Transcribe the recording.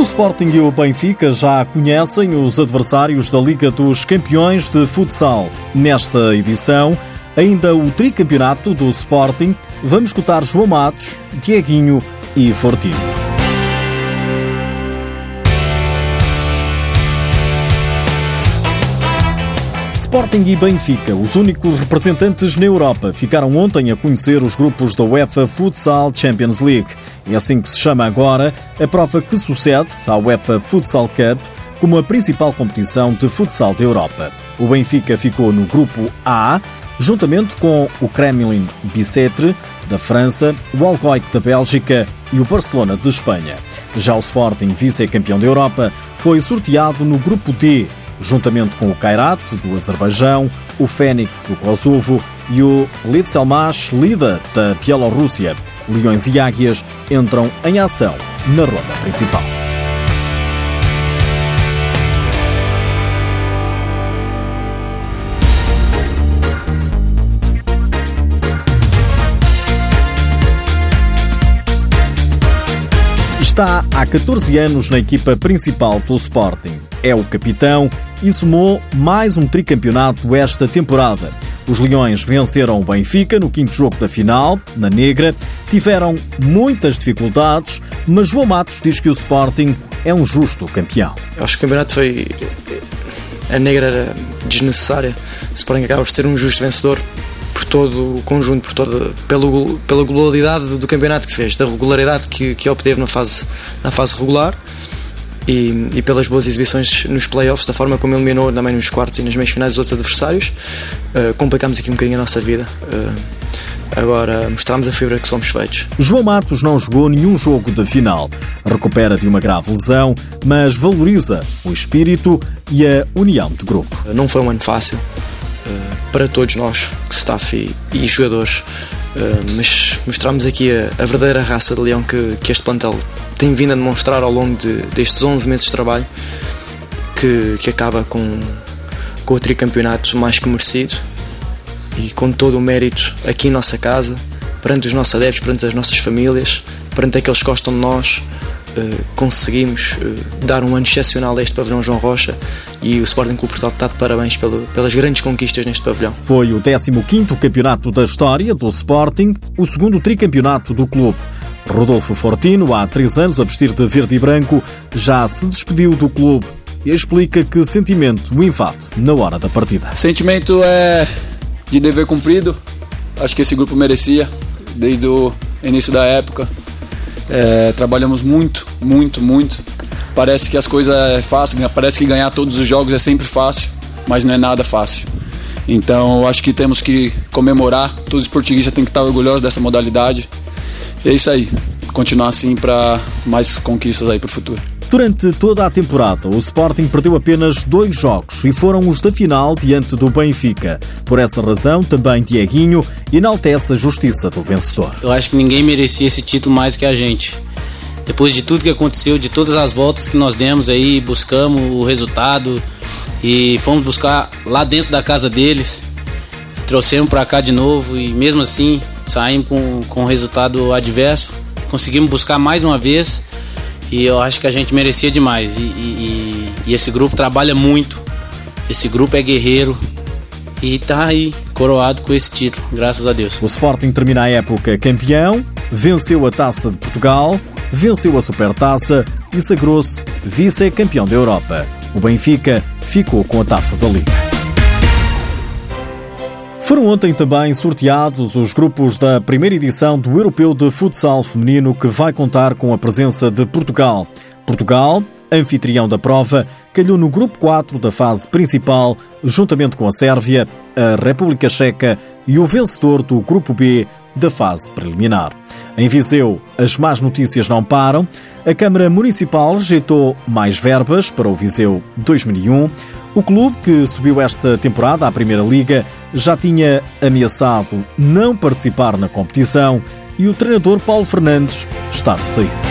O Sporting e o Benfica já conhecem os adversários da Liga dos Campeões de Futsal. Nesta edição, ainda o tricampeonato do Sporting, vamos escutar João Matos, Dieguinho e Fortino. Sporting e Benfica, os únicos representantes na Europa, ficaram ontem a conhecer os grupos da UEFA Futsal Champions League. É assim que se chama agora a prova que sucede à UEFA Futsal Cup como a principal competição de futsal da Europa. O Benfica ficou no grupo A, juntamente com o Kremlin Bicêtre da França, o Alcoit da Bélgica e o Barcelona de Espanha. Já o Sporting, vice-campeão da Europa, foi sorteado no grupo D, juntamente com o Kairat, do Azerbaijão, o Fênix, do Kosovo e o Litselmash Lida, da Bielorrússia. Leões e Águias entram em ação na ronda principal. Está há 14 anos na equipa principal do Sporting. É o capitão e somou mais um tricampeonato esta temporada. Os Leões venceram o Benfica no quinto jogo da final, na Negra. Tiveram muitas dificuldades, mas João Matos diz que o Sporting é um justo campeão. Acho que o campeonato foi. A Negra era desnecessária. O Sporting acaba por ser um justo vencedor por todo o conjunto, por toda, pelo, pela globalidade do campeonato que fez, da regularidade que, que obteve na fase, na fase regular e, e, pelas boas exibições nos playoffs, da forma como eliminou também nos quartos e nas meias finais os outros adversários. Uh, complicamos aqui um bocadinho a nossa vida. Uh, agora mostramos a fibra que somos feitos. João Matos não jogou nenhum jogo de final. Recupera de uma grave lesão, mas valoriza o espírito e a união de grupo. Não foi um ano fácil para todos nós, staff e, e jogadores. Uh, mas mostramos aqui a, a, verdadeira raça de leão que, que este plantel tem vindo a demonstrar ao longo de, destes 11 meses de trabalho, que, que acaba com, com o tricampeonato mais que merecido e com todo o mérito aqui em nossa casa, perante os nossos adeptos, perante as nossas famílias, perante aqueles que gostam de nós, conseguimos uh, dar um ano excepcional a este pavilhão João Rocha e o Sporting Clube Portugal está de parabéns pelo, pelas grandes conquistas neste pavilhão. Foi o 15º campeonato da história do Sporting, o segundo tricampeonato do clube. Rodolfo Fortino, há três anos a vestir de verde e branco, já se despediu do clube e explica que sentimento o invade na hora da partida. Sentimento é de dever cumprido. Acho que esse grupo merecia desde o início da época. É, trabalhamos muito, muito, muito. Parece que as coisas é fácil, parece que ganhar todos os jogos é sempre fácil, mas não é nada fácil. Então, acho que temos que comemorar. Todo esportista tem que estar orgulhoso dessa modalidade. E é isso aí. Continuar assim para mais conquistas aí para o futuro. Durante toda a temporada, o Sporting perdeu apenas dois jogos e foram os da final diante do Benfica. Por essa razão, também Dieguinho enaltece a justiça do vencedor. Eu acho que ninguém merecia esse título mais que a gente. Depois de tudo que aconteceu, de todas as voltas que nós demos aí, buscamos o resultado e fomos buscar lá dentro da casa deles, trouxemos para cá de novo e mesmo assim saímos com, com resultado adverso. Conseguimos buscar mais uma vez e eu acho que a gente merecia demais. E, e, e esse grupo trabalha muito, esse grupo é guerreiro e tá aí coroado com esse título, graças a Deus. O Sporting termina a época campeão, venceu a Taça de Portugal, venceu a Supertaça e sagrou-se vice-campeão da Europa. O Benfica ficou com a Taça da Liga. Foram ontem também sorteados os grupos da primeira edição do Europeu de Futsal Feminino, que vai contar com a presença de Portugal. Portugal, anfitrião da prova, calhou no grupo 4 da fase principal, juntamente com a Sérvia, a República Checa e o vencedor do grupo B da fase preliminar. Em Viseu, as más notícias não param. A Câmara Municipal rejeitou mais verbas para o Viseu 2001. O clube, que subiu esta temporada à Primeira Liga, já tinha ameaçado não participar na competição e o treinador Paulo Fernandes está de saída.